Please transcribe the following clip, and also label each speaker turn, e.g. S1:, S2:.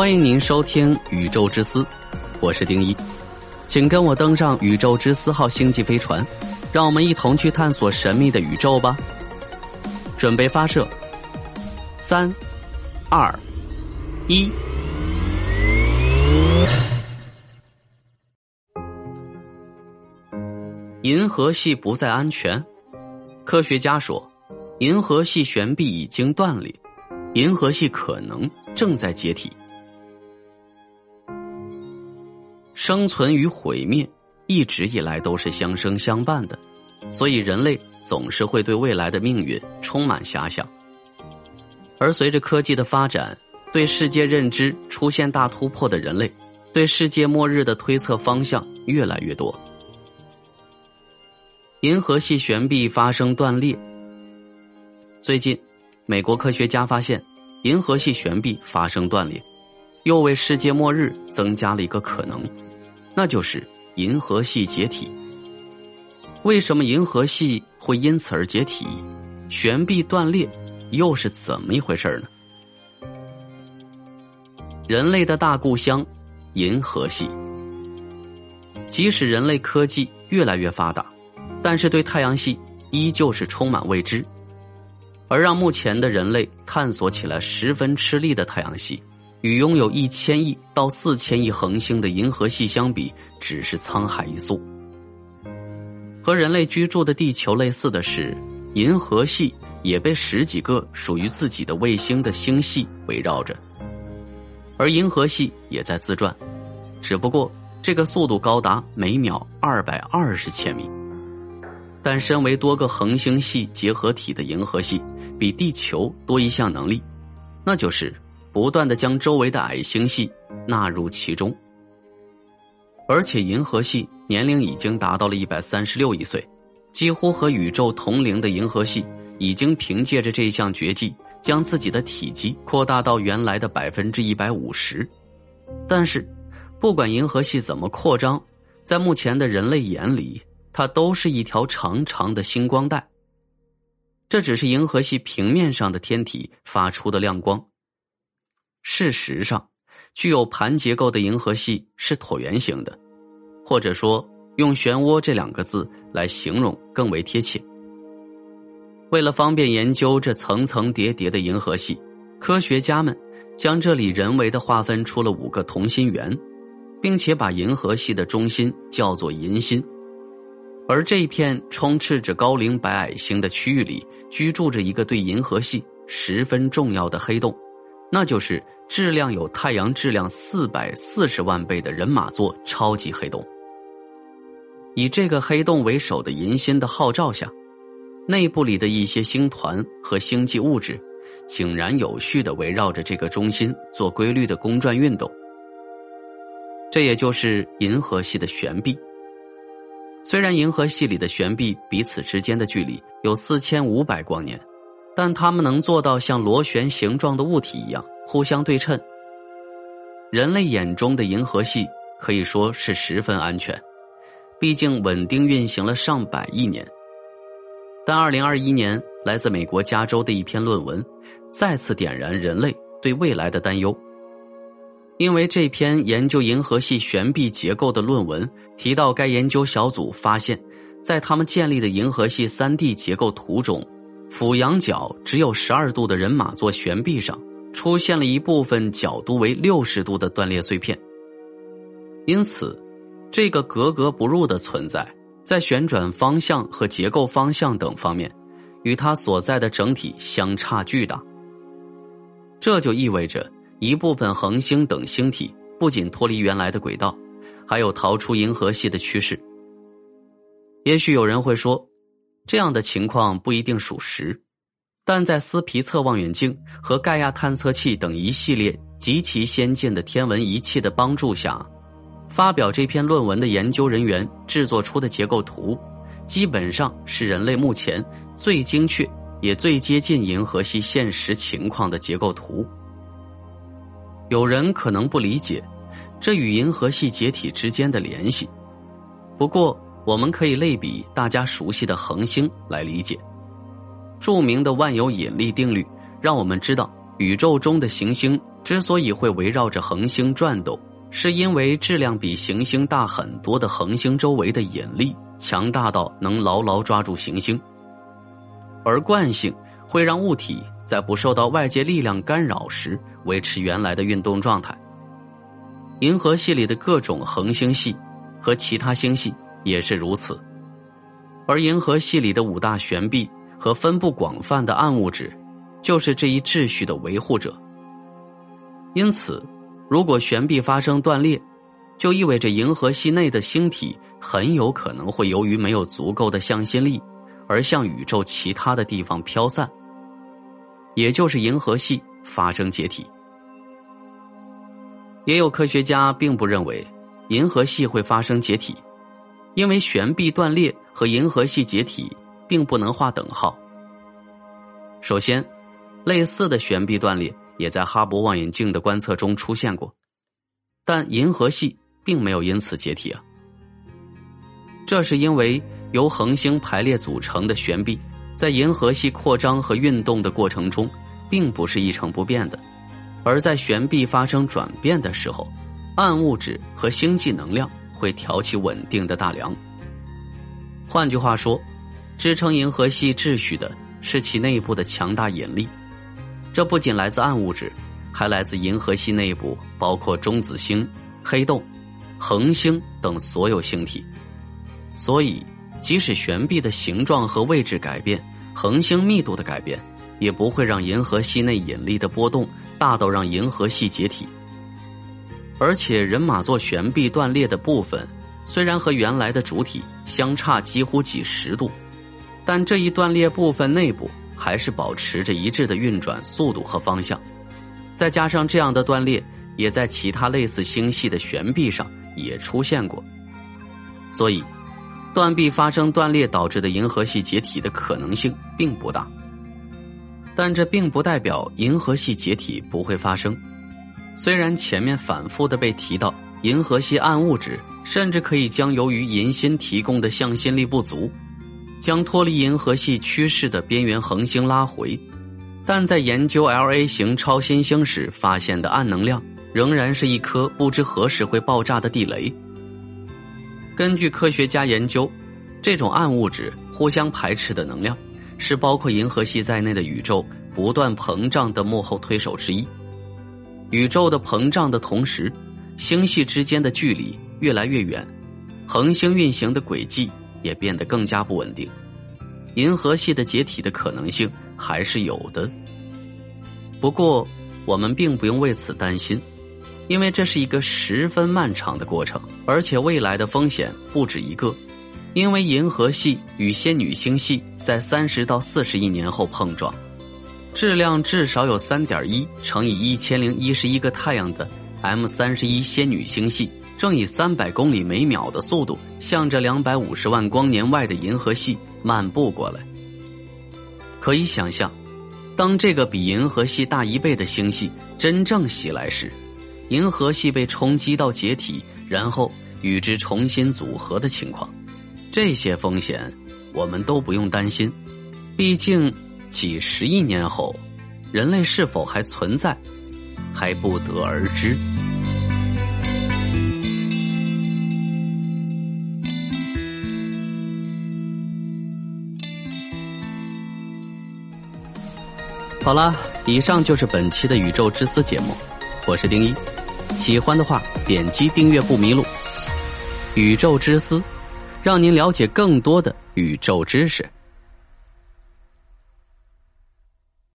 S1: 欢迎您收听《宇宙之思》，我是丁一，请跟我登上宇宙之思号星际飞船，让我们一同去探索神秘的宇宙吧。准备发射，三、二、一。银河系不再安全，科学家说，银河系悬臂已经断裂，银河系可能正在解体。生存与毁灭一直以来都是相生相伴的，所以人类总是会对未来的命运充满遐想。而随着科技的发展，对世界认知出现大突破的人类，对世界末日的推测方向越来越多。银河系悬臂发生断裂。最近，美国科学家发现银河系悬臂发生断裂，又为世界末日增加了一个可能，那就是银河系解体。为什么银河系会因此而解体？悬臂断裂又是怎么一回事呢？人类的大故乡，银河系。即使人类科技越来越发达。但是对太阳系依旧是充满未知，而让目前的人类探索起来十分吃力的太阳系，与拥有一千亿到四千亿恒星的银河系相比，只是沧海一粟。和人类居住的地球类似的是，银河系也被十几个属于自己的卫星的星系围绕着，而银河系也在自转，只不过这个速度高达每秒二百二十千米。但身为多个恒星系结合体的银河系，比地球多一项能力，那就是不断的将周围的矮星系纳入其中。而且银河系年龄已经达到了一百三十六亿岁，几乎和宇宙同龄的银河系，已经凭借着这项绝技，将自己的体积扩大到原来的百分之一百五十。但是，不管银河系怎么扩张，在目前的人类眼里。它都是一条长长的星光带。这只是银河系平面上的天体发出的亮光。事实上，具有盘结构的银河系是椭圆形的，或者说用“漩涡”这两个字来形容更为贴切。为了方便研究这层层叠叠的银河系，科学家们将这里人为的划分出了五个同心圆，并且把银河系的中心叫做银心。而这一片充斥着高龄白矮星的区域里，居住着一个对银河系十分重要的黑洞，那就是质量有太阳质量四百四十万倍的人马座超级黑洞。以这个黑洞为首的银心的号召下，内部里的一些星团和星际物质，井然有序的围绕着这个中心做规律的公转运动。这也就是银河系的悬臂。虽然银河系里的悬臂彼此之间的距离有四千五百光年，但它们能做到像螺旋形状的物体一样互相对称。人类眼中的银河系可以说是十分安全，毕竟稳定运行了上百亿年。但二零二一年，来自美国加州的一篇论文，再次点燃人类对未来的担忧。因为这篇研究银河系悬臂结构的论文提到，该研究小组发现，在他们建立的银河系三 D 结构图中，俯仰角只有十二度的人马座悬臂上出现了一部分角度为六十度的断裂碎片。因此，这个格格不入的存在，在旋转方向和结构方向等方面，与它所在的整体相差巨大。这就意味着。一部分恒星等星体不仅脱离原来的轨道，还有逃出银河系的趋势。也许有人会说，这样的情况不一定属实，但在斯皮策望远镜和盖亚探测器等一系列极其先进的天文仪器的帮助下，发表这篇论文的研究人员制作出的结构图，基本上是人类目前最精确也最接近银河系现实情况的结构图。有人可能不理解，这与银河系解体之间的联系。不过，我们可以类比大家熟悉的恒星来理解。著名的万有引力定律让我们知道，宇宙中的行星之所以会围绕着恒星转动，是因为质量比行星大很多的恒星周围的引力强大到能牢牢抓住行星，而惯性会让物体在不受到外界力量干扰时维持原来的运动状态。银河系里的各种恒星系和其他星系也是如此，而银河系里的五大悬臂和分布广泛的暗物质。就是这一秩序的维护者。因此，如果悬臂发生断裂，就意味着银河系内的星体很有可能会由于没有足够的向心力，而向宇宙其他的地方飘散，也就是银河系发生解体。也有科学家并不认为银河系会发生解体，因为悬臂断裂和银河系解体并不能划等号。首先。类似的悬臂断裂也在哈勃望远镜的观测中出现过，但银河系并没有因此解体啊。这是因为由恒星排列组成的悬臂，在银河系扩张和运动的过程中，并不是一成不变的，而在悬臂发生转变的时候，暗物质和星际能量会挑起稳定的大梁。换句话说，支撑银河系秩序的是其内部的强大引力。这不仅来自暗物质，还来自银河系内部，包括中子星、黑洞、恒星等所有星体。所以，即使悬臂的形状和位置改变，恒星密度的改变，也不会让银河系内引力的波动大到让银河系解体。而且，人马座悬臂断裂的部分，虽然和原来的主体相差几乎几十度，但这一断裂部分内部。还是保持着一致的运转速度和方向，再加上这样的断裂，也在其他类似星系的悬臂上也出现过，所以断臂发生断裂导致的银河系解体的可能性并不大。但这并不代表银河系解体不会发生，虽然前面反复的被提到，银河系暗物质甚至可以将由于银心提供的向心力不足。将脱离银河系趋势的边缘恒星拉回，但在研究 L A 型超新星时发现的暗能量，仍然是一颗不知何时会爆炸的地雷。根据科学家研究，这种暗物质互相排斥的能量，是包括银河系在内的宇宙不断膨胀的幕后推手之一。宇宙的膨胀的同时，星系之间的距离越来越远，恒星运行的轨迹。也变得更加不稳定，银河系的解体的可能性还是有的。不过，我们并不用为此担心，因为这是一个十分漫长的过程，而且未来的风险不止一个。因为银河系与仙女星系在三十到四十亿年后碰撞，质量至少有三点一乘以一千零一十一个太阳的 M 三十一仙女星系。正以三百公里每秒的速度，向着两百五十万光年外的银河系漫步过来。可以想象，当这个比银河系大一倍的星系真正袭来时，银河系被冲击到解体，然后与之重新组合的情况。这些风险我们都不用担心，毕竟几十亿年后，人类是否还存在，还不得而知。好了，以上就是本期的宇宙之思节目，我是丁一，喜欢的话点击订阅不迷路。宇宙之思，让您了解更多的宇宙知识。